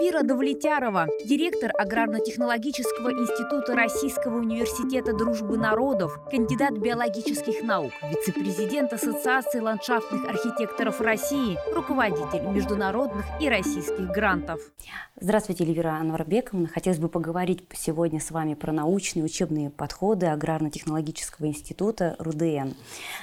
Эльвира Давлетярова, директор Аграрно-технологического института Российского университета дружбы народов, кандидат биологических наук, вице-президент Ассоциации ландшафтных архитекторов России, руководитель международных и российских грантов. Здравствуйте, Эльвира Анварбековна. Хотелось бы поговорить сегодня с вами про научные учебные подходы Аграрно-технологического института РУДН.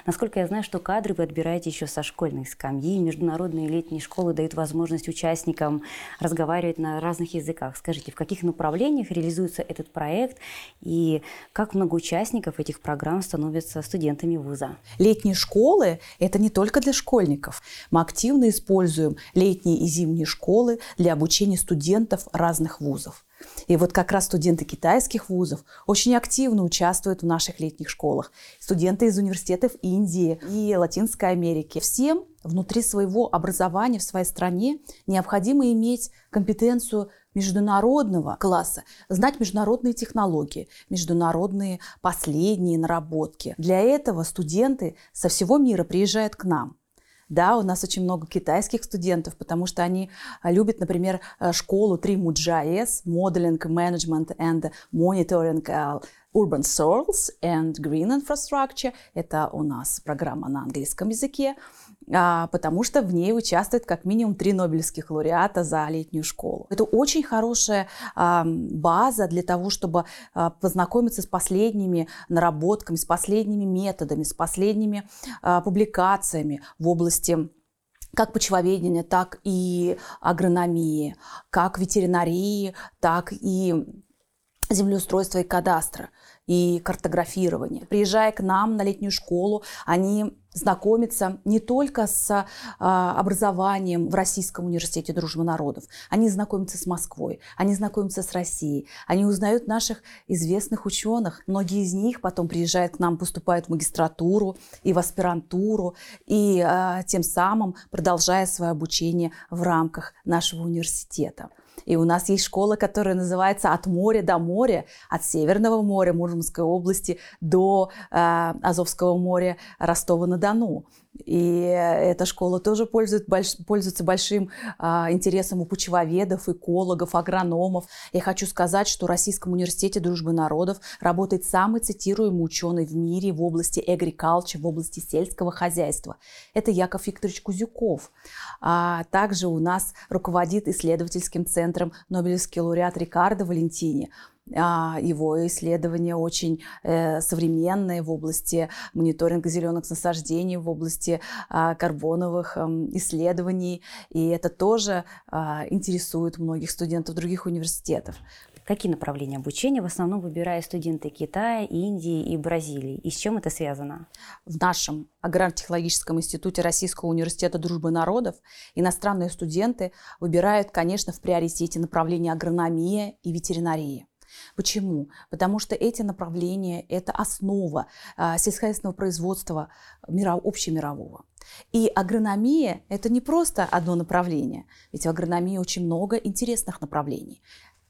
Насколько я знаю, что кадры вы отбираете еще со школьной скамьи. Международные летние школы дают возможность участникам разговаривать разговаривать на разных языках. Скажите, в каких направлениях реализуется этот проект и как много участников этих программ становятся студентами вуза? Летние школы – это не только для школьников. Мы активно используем летние и зимние школы для обучения студентов разных вузов. И вот как раз студенты китайских вузов очень активно участвуют в наших летних школах. Студенты из университетов Индии и Латинской Америки. Всем внутри своего образования в своей стране необходимо иметь компетенцию международного класса, знать международные технологии, международные последние наработки. Для этого студенты со всего мира приезжают к нам. Да, у нас очень много китайских студентов, потому что они а, любят, например, э, школу 3MUJS, Modeling, Management and Monitoring Urban Soils and Green Infrastructure. Это у нас программа на английском языке, потому что в ней участвует как минимум три нобелевских лауреата за летнюю школу. Это очень хорошая а, база для того, чтобы а, познакомиться с последними наработками, с последними методами, с последними публикациями в области как почвоведения, так и агрономии, как ветеринарии, так и землеустройства и кадастра и картографирования. Приезжая к нам на летнюю школу, они знакомятся не только с а, образованием в Российском университете дружбы народов, они знакомятся с Москвой, они знакомятся с Россией, они узнают наших известных ученых. Многие из них потом приезжают к нам, поступают в магистратуру и в аспирантуру, и а, тем самым продолжая свое обучение в рамках нашего университета. И у нас есть школа, которая называется «От моря до моря», от Северного моря Мурманской области до э, Азовского моря Ростова-на-Дону. И эта школа тоже пользует, больш, пользуется большим а, интересом у почвоведов, экологов, агрономов. Я хочу сказать, что в Российском университете дружбы народов работает самый цитируемый ученый в мире в области agriculture, в области сельского хозяйства. Это Яков Викторович Кузюков. А также у нас руководит исследовательским центром Нобелевский лауреат Рикардо Валентини. А, его исследования очень э, современные в области мониторинга зеленых насаждений, в области а, карбоновых эм, исследований. И это тоже а, интересует многих студентов других университетов. Какие направления обучения в основном выбирают студенты Китая, Индии и Бразилии? И с чем это связано? В нашем аграрно-технологическом институте Российского университета дружбы народов иностранные студенты выбирают, конечно, в приоритете направления агрономия и ветеринария. Почему? Потому что эти направления – это основа а, сельскохозяйственного производства общемирового. И агрономия – это не просто одно направление, ведь в агрономии очень много интересных направлений.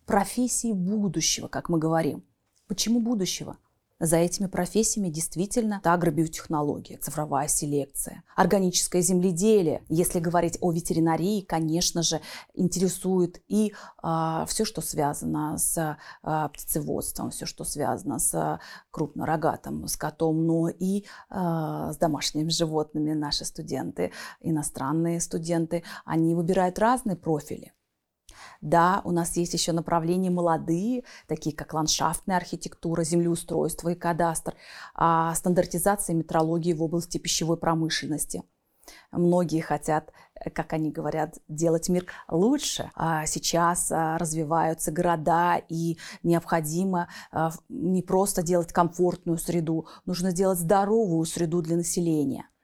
Профессии будущего, как мы говорим. Почему будущего? За этими профессиями действительно агробиотехнология, цифровая селекция, органическое земледелие. Если говорить о ветеринарии, конечно же, интересует и а, все, что связано с а, птицеводством, все, что связано с крупнорогатым скотом, но и а, с домашними животными. Наши студенты, иностранные студенты, они выбирают разные профили. Да, у нас есть еще направления молодые, такие как ландшафтная архитектура, землеустройство и кадастр, а стандартизация метрологии в области пищевой промышленности. Многие хотят, как они говорят, делать мир лучше. А сейчас а, развиваются города, и необходимо а, не просто делать комфортную среду, нужно делать здоровую среду для населения –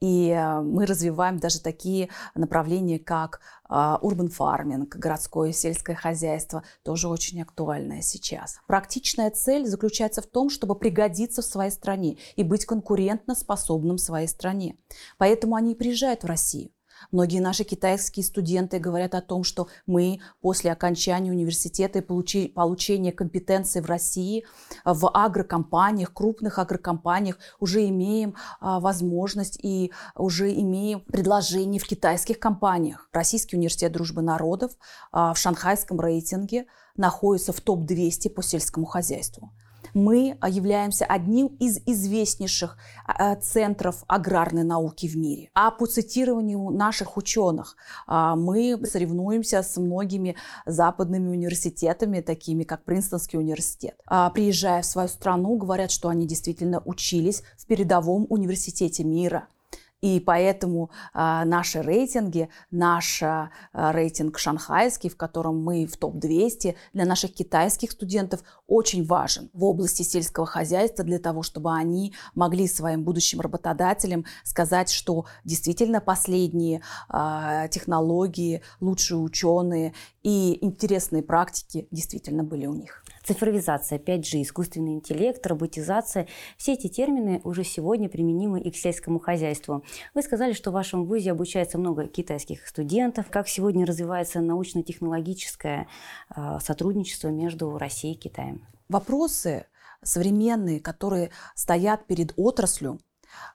и э, мы развиваем даже такие направления, как урбан фарминг, городское сельское хозяйство, тоже очень актуальное сейчас. Практичная цель заключается в том, чтобы пригодиться в своей стране и быть конкурентно способным в своей стране. Поэтому они приезжают в Россию. Многие наши китайские студенты говорят о том, что мы после окончания университета и получи, получения компетенции в России в агрокомпаниях, крупных агрокомпаниях уже имеем а, возможность и уже имеем предложение в китайских компаниях. Российский университет дружбы народов а, в шанхайском рейтинге находится в топ-200 по сельскому хозяйству мы а, являемся одним из известнейших а, центров аграрной науки в мире. А по цитированию наших ученых а, мы соревнуемся с многими западными университетами, такими как Принстонский университет. Приезжая в свою страну, говорят, что они действительно учились в передовом университете мира – и поэтому э, наши рейтинги, наш э, рейтинг шанхайский, в котором мы в топ-200, для наших китайских студентов очень важен в области сельского хозяйства для того, чтобы они могли своим будущим работодателям сказать, что действительно последние э, технологии, лучшие ученые и интересные практики действительно были у них. Цифровизация, 5G, искусственный интеллект, роботизация – все эти термины уже сегодня применимы и к сельскому хозяйству. Вы сказали, что в вашем вузе обучается много китайских студентов. Как сегодня развивается научно-технологическое а, сотрудничество между Россией и Китаем? Вопросы современные, которые стоят перед отраслью,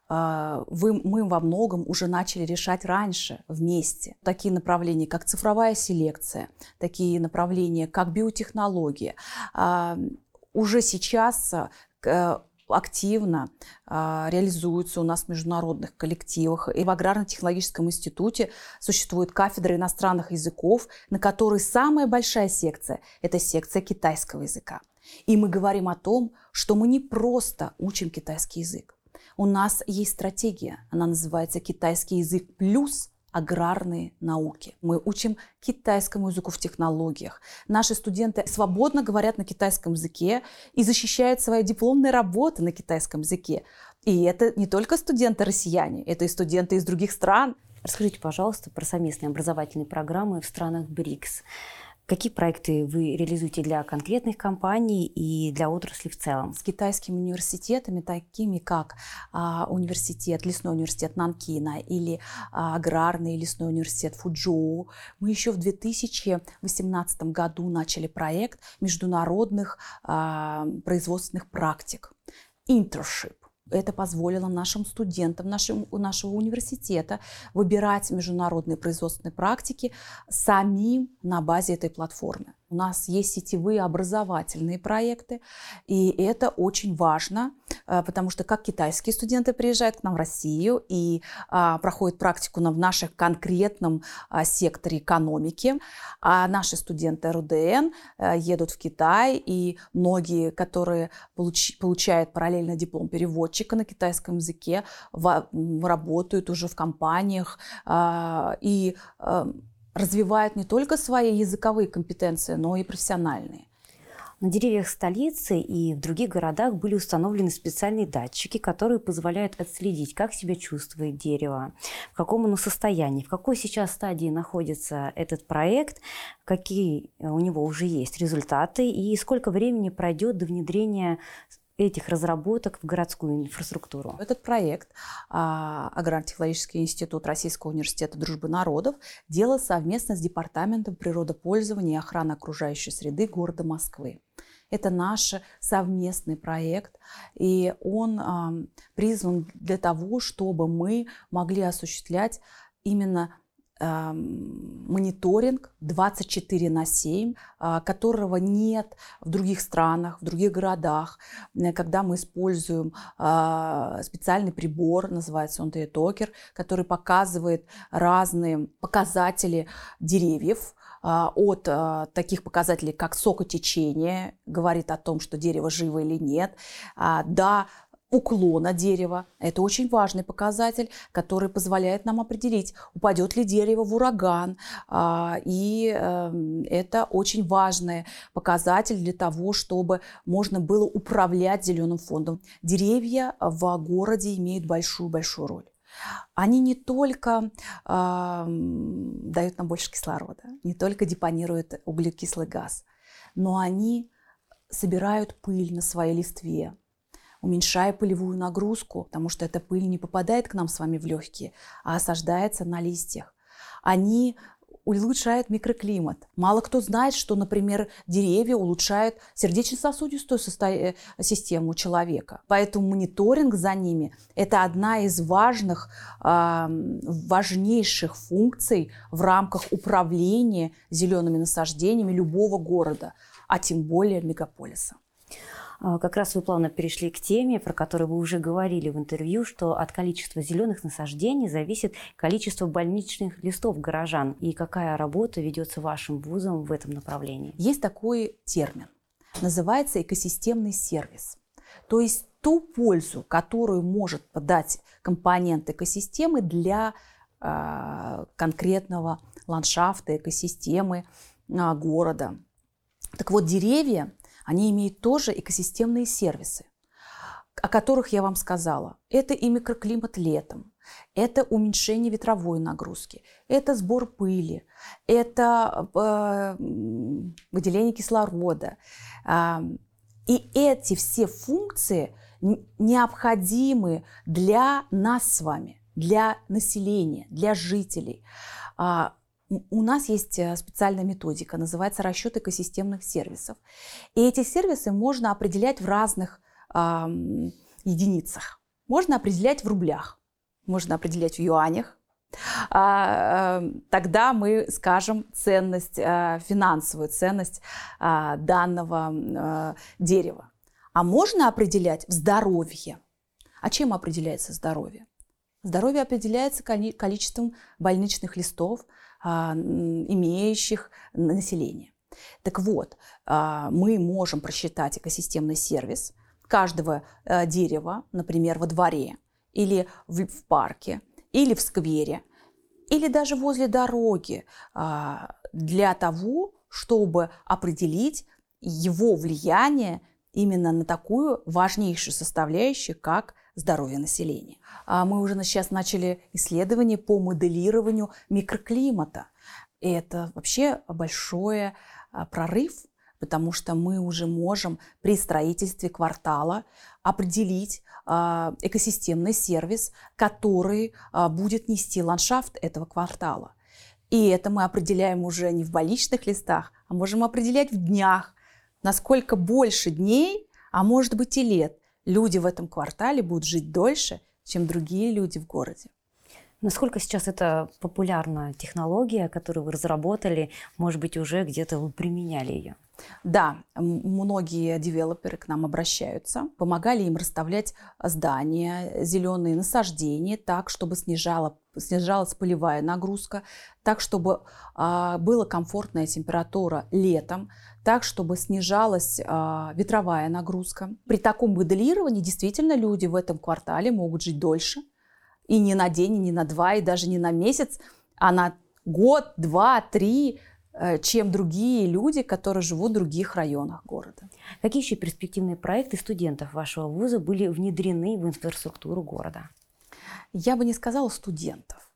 вы, мы во многом уже начали решать раньше вместе. Такие направления, как цифровая селекция, такие направления, как биотехнология, а, уже сейчас э, активно а, реализуются у нас в международных коллективах. И в Аграрно-технологическом институте существует кафедра иностранных языков, на которой самая большая секция – это секция китайского языка. И мы говорим о том, что мы не просто учим китайский язык, у нас есть стратегия, она называется «Китайский язык плюс аграрные науки. Мы учим китайскому языку в технологиях. Наши студенты свободно говорят на китайском языке и защищают свои дипломные работы на китайском языке. И это не только студенты-россияне, это и студенты из других стран. Расскажите, пожалуйста, про совместные образовательные программы в странах БРИКС. Какие проекты вы реализуете для конкретных компаний и для отрасли в целом? С китайскими университетами, такими как а, университет, лесной университет Нанкина или а, аграрный лесной университет Фуджоу, мы еще в 2018 году начали проект международных а, производственных практик. Internship. Это позволило нашим студентам нашим, нашего университета выбирать международные производственные практики самим на базе этой платформы. У нас есть сетевые образовательные проекты, и это очень важно, э, потому что как китайские студенты приезжают к нам в Россию и а, проходят практику в нашем конкретном а, секторе экономики, а наши студенты РУДН а, едут в Китай, и многие, которые получ, получают параллельно диплом переводчика на китайском языке, работают уже в компаниях а, и развивают не только свои языковые компетенции, но и профессиональные. На деревьях столицы и в других городах были установлены специальные датчики, которые позволяют отследить, как себя чувствует дерево, в каком оно состоянии, в какой сейчас стадии находится этот проект, какие у него уже есть результаты и сколько времени пройдет до внедрения этих разработок в городскую инфраструктуру. Этот проект а, Аграрно-технологический институт Российского университета дружбы народов делал совместно с Департаментом природопользования и охраны окружающей среды города Москвы. Это наш совместный проект, и он а, призван для того, чтобы мы могли осуществлять именно мониторинг 24 на 7, а, которого нет в других странах, в других городах, э, когда мы используем а, специальный прибор, называется он токер, который показывает разные показатели деревьев, а, от таких показателей, как сокотечение, говорит о том, что дерево живо или нет, до уклона дерева. Это очень важный показатель, который позволяет нам определить, упадет ли дерево в ураган. А, и эм, это очень важный показатель для того, чтобы можно было управлять зеленым фондом. Деревья в городе имеют большую-большую роль. Они не только э, дают нам больше кислорода, не только депонируют углекислый газ, но они собирают пыль на своей листве, уменьшая пылевую нагрузку, потому что эта пыль не попадает к нам с вами в легкие, а осаждается на листьях. они улучшают микроклимат. Мало кто знает, что, например, деревья улучшают сердечно-сосудистую состо... систему человека. Поэтому мониторинг за ними – это одна из важных, э, важнейших функций в рамках управления зелеными насаждениями любого города, а тем более мегаполиса. А, как раз вы плавно перешли к теме, про которую вы уже говорили в интервью, что от количества зеленых насаждений зависит количество больничных листов горожан. И какая работа ведется вашим вузом в этом направлении? Есть такой термин. Называется экосистемный сервис. То есть ту пользу, которую может подать компонент экосистемы для э, конкретного ландшафта, экосистемы э, города. Так вот, деревья они имеют тоже экосистемные сервисы, о которых я вам сказала. Это и микроклимат летом, это уменьшение ветровой нагрузки, это сбор пыли, это э, выделение кислорода. Э, и эти все функции необходимы для нас с вами, для населения, для жителей. А, у нас есть э, специальная методика, называется расчет экосистемных сервисов. И эти сервисы можно определять в разных э, единицах. Можно определять в рублях, можно определять в юанях. А, э, тогда мы скажем ценность, э, финансовую ценность э, данного дерева. А можно определять в здоровье. А чем определяется здоровье? Здоровье определяется количеством больничных листов, а, имеющих население. Так вот, а, мы можем просчитать экосистемный сервис каждого а, дерева, например, во дворе или в парке, или в сквере, или даже возле дороги для того, чтобы определить его влияние именно на такую важнейшую составляющую, как здоровье населения. А мы уже сейчас начали исследования по моделированию микроклимата. И это вообще большой а, прорыв, потому что мы уже можем при строительстве квартала определить а, экосистемный сервис, который будет нести ландшафт этого квартала. И это мы определяем уже не в больничных листах, а можем определять в днях. Насколько больше дней, а может быть и лет, люди в этом квартале будут жить дольше, чем другие люди в городе. Насколько сейчас это популярная технология, которую вы разработали, может быть, уже где-то вы применяли ее? Да, многие девелоперы к нам обращаются, помогали им расставлять здания, зеленые насаждения так, чтобы снижала, снижалась полевая нагрузка, так, чтобы а, была комфортная температура летом, так, чтобы снижалась а, ветровая нагрузка. При таком моделировании действительно люди в этом квартале могут жить дольше, и не на день, и не на два, и даже не на месяц, а на год, два, три, э, чем другие люди, которые живут в других районах города. Какие еще перспективные проекты студентов вашего вуза были внедрены в инфраструктуру города? Я бы не сказала студентов.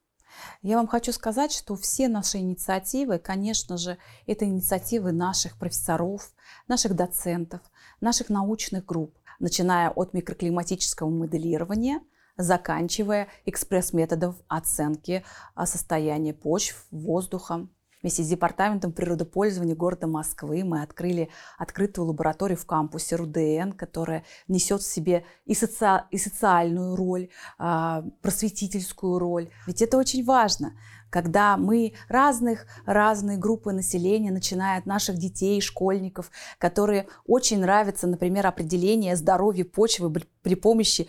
Я вам хочу сказать, что все наши инициативы, конечно же, это инициативы наших профессоров, наших доцентов, наших научных групп, начиная от микроклиматического моделирования, заканчивая экспресс-методов оценки а, состояния почв, воздуха, Вместе с Департаментом природопользования города Москвы мы открыли открытую лабораторию в кампусе РУДН, которая несет в себе и, соци... и социальную роль, а, просветительскую роль. Ведь это очень важно когда мы разных, разные группы населения, начиная от наших детей, школьников, которые очень нравятся, например, определение здоровья почвы при помощи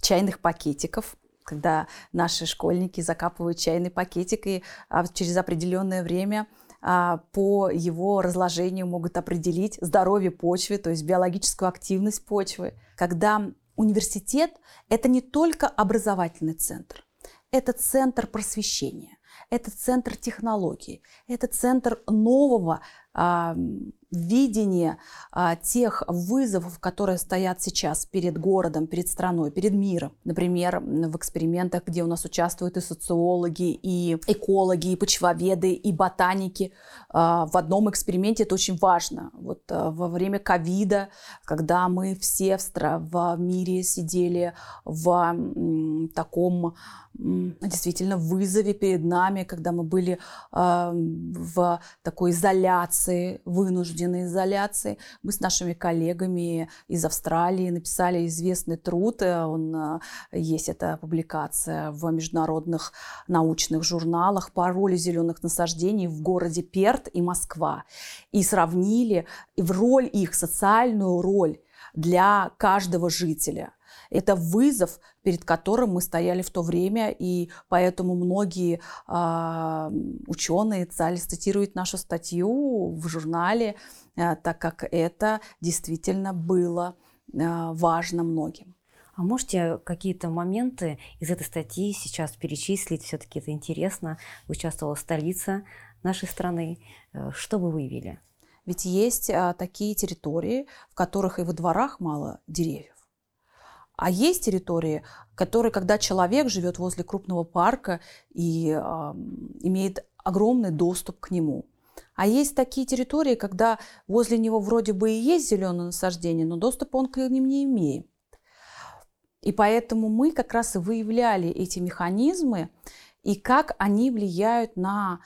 чайных пакетиков, когда наши школьники закапывают чайный пакетик и а, через определенное время а, по его разложению могут определить здоровье почвы, то есть биологическую активность почвы. Когда университет – это не только образовательный центр, это центр просвещения, это центр технологий, это центр нового видение а, тех вызовов, которые стоят сейчас перед городом, перед страной, перед миром. Например, в экспериментах, где у нас участвуют и социологи, и экологи, и почвоведы, и ботаники. А, в одном эксперименте это очень важно. Вот а, во время ковида, когда мы все в, в мире сидели в м, таком действительно вызове перед нами, когда мы были э, в такой изоляции, вынужденной изоляции. Мы с нашими коллегами из Австралии написали известный труд, э, он э, есть эта публикация в международных научных журналах по роли зеленых насаждений в городе Перт и Москва. И сравнили в роль их, социальную роль для каждого жителя – это вызов, перед которым мы стояли в то время, и поэтому многие э, ученые стали цитировать нашу статью в журнале, э, так как это действительно было э, важно многим. А можете какие-то моменты из этой статьи сейчас перечислить? Все-таки это интересно. Участвовала столица нашей страны. Э, что вы выявили? Ведь есть а, такие территории, в которых и во дворах мало деревьев. А есть территории, которые, когда человек живет возле крупного парка и э, имеет огромный доступ к нему. А есть такие территории, когда возле него вроде бы и есть зеленое насаждение, но доступа он к ним не имеет. И поэтому мы как раз и выявляли эти механизмы и как они влияют на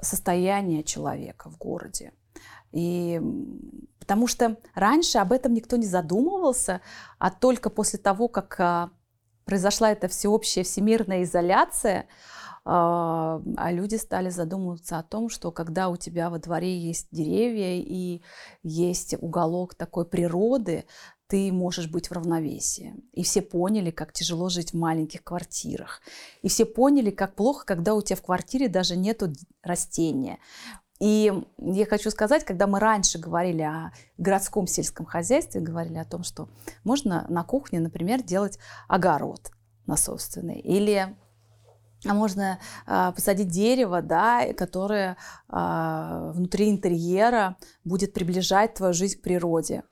состояние человека в городе. И потому что раньше об этом никто не задумывался, а только после того, как а, произошла эта всеобщая всемирная изоляция, а, а люди стали задумываться о том, что когда у тебя во дворе есть деревья и есть уголок такой природы, ты можешь быть в равновесии. И все поняли, как тяжело жить в маленьких квартирах. И все поняли, как плохо, когда у тебя в квартире даже нету растения. И я хочу сказать, когда мы раньше говорили о городском сельском хозяйстве, говорили о том, что можно на кухне, например, делать огород на собственный, или а можно э, посадить дерево, да, которое э, внутри интерьера будет приближать твою жизнь к природе.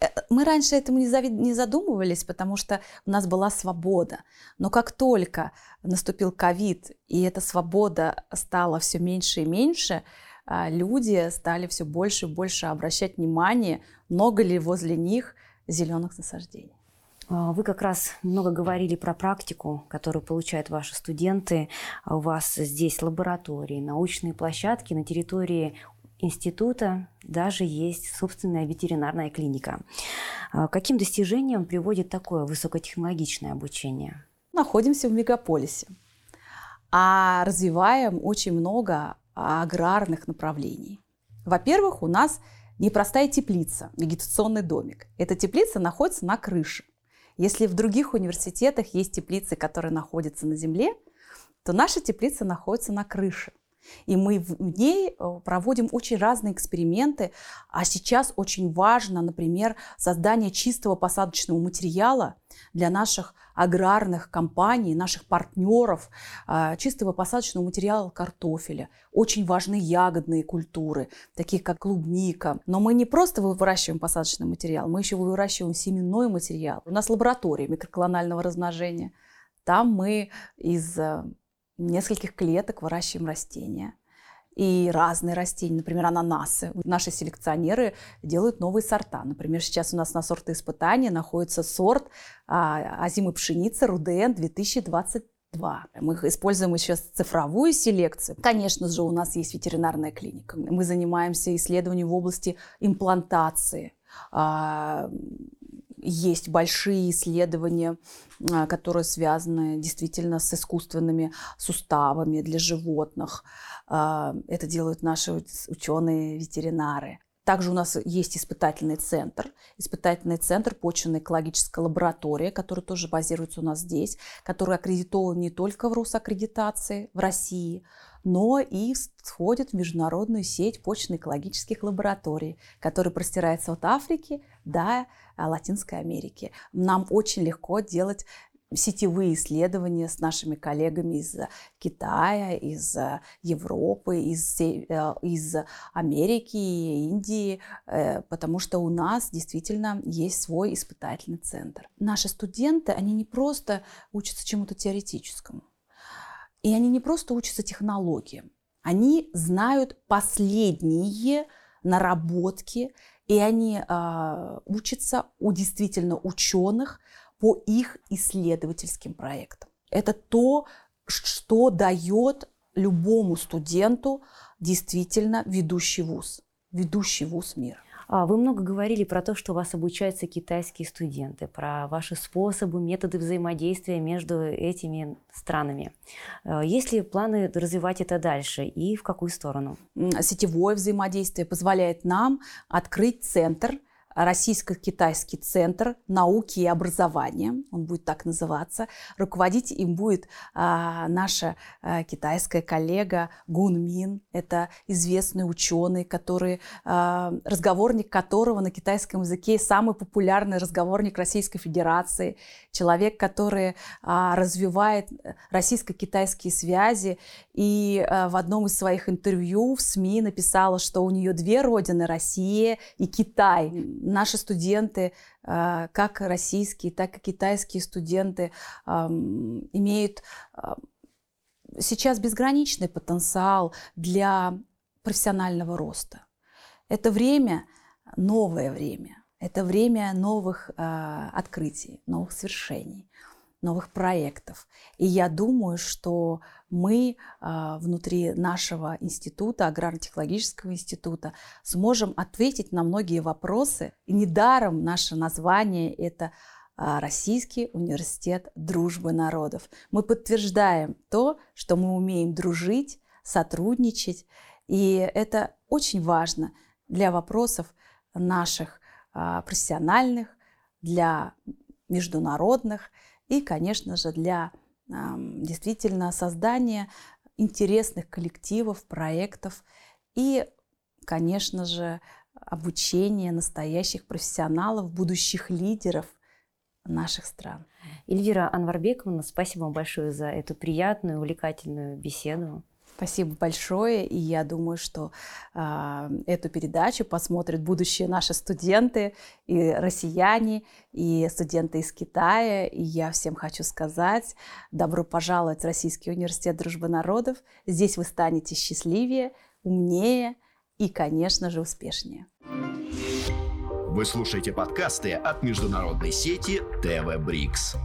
Э, мы раньше этому не, зави- не задумывались, потому что у нас была свобода. Но как только наступил ковид, и эта свобода стала все меньше и меньше, люди стали все больше и больше обращать внимание, много ли возле них зеленых насаждений. А, вы как раз много говорили про практику, которую получают ваши студенты. А у вас здесь лаборатории, научные площадки на территории института даже есть собственная ветеринарная клиника. Каким достижением приводит такое высокотехнологичное обучение? Находимся в мегаполисе, а развиваем очень много аграрных направлений. Во-первых, у нас непростая теплица, вегетационный домик. Эта теплица находится на крыше. Если в других университетах есть теплицы, которые находятся на земле, то наша теплица находится на крыше. И мы в ней э, проводим очень разные эксперименты. А сейчас очень важно, например, создание чистого посадочного материала для наших аграрных компаний, наших партнеров, а, чистого посадочного материала картофеля. Очень важны ягодные культуры, такие как клубника. Но мы не просто выращиваем посадочный материал, мы еще выращиваем семенной материал. У нас лаборатория микроклонального размножения. Там мы из э, нескольких клеток выращиваем растения и разные растения, например, ананасы. Наши селекционеры делают новые сорта. Например, сейчас у нас на сорты испытания находится сорт а, озимой пшеницы Руден 2022. Мы используем еще цифровую селекцию. Конечно же, у нас есть ветеринарная клиника. Мы занимаемся исследованием в области имплантации а, есть большие исследования, а, которые связаны действительно с искусственными суставами для животных. А, это делают наши ученые-ветеринары. Также у нас есть испытательный центр, испытательный центр почвенной экологической лаборатории, который тоже базируется у нас здесь, который аккредитован не только в Росаккредитации в России, но и входит в международную сеть почвенно-экологических лабораторий, которая простирается от Африки до Латинской Америки. Нам очень легко делать сетевые исследования с нашими коллегами из Китая, из Европы, из, из Америки, Индии, потому что у нас действительно есть свой испытательный центр. Наши студенты, они не просто учатся чему-то теоретическому, и они не просто учатся технологиям, они знают последние наработки, и они э, учатся у действительно ученых по их исследовательским проектам. Это то, что дает любому студенту действительно ведущий вуз, ведущий вуз мира. А, вы много говорили про то, что у вас обучаются китайские студенты, про ваши способы, методы взаимодействия между этими странами. А, есть ли планы развивать это дальше и в какую сторону? Сетевое взаимодействие позволяет нам открыть центр Российско-Китайский центр науки и образования, он будет так называться. Руководить им будет а, наша а, китайская коллега Гун Мин. Это известный ученый, который, а, разговорник которого на китайском языке самый популярный разговорник Российской Федерации. Человек, который а, развивает российско-китайские связи и а, в одном из своих интервью в СМИ написала, что у нее две родины – Россия и Китай наши студенты, а, как российские, так и китайские студенты, имеют а, сейчас безграничный потенциал для профессионального роста. Это время, новое время, это время новых а, открытий, новых свершений новых проектов. И я думаю, что мы а, внутри нашего института, аграрно-технологического института, сможем ответить на многие вопросы. И недаром наше название – это а, Российский университет дружбы народов. Мы подтверждаем то, что мы умеем дружить, сотрудничать, и это очень важно для вопросов наших а, профессиональных, для международных и, конечно же, для действительно создания интересных коллективов, проектов и, конечно же, обучения настоящих профессионалов, будущих лидеров наших стран. Эльвира Анварбековна, спасибо вам большое за эту приятную, увлекательную беседу. Спасибо большое, и я думаю, что э, эту передачу посмотрят будущие наши студенты, и россияне, и студенты из Китая. И я всем хочу сказать, добро пожаловать в Российский университет дружбы народов. Здесь вы станете счастливее, умнее и, конечно же, успешнее. Вы слушаете подкасты от международной сети ТВ Брикс.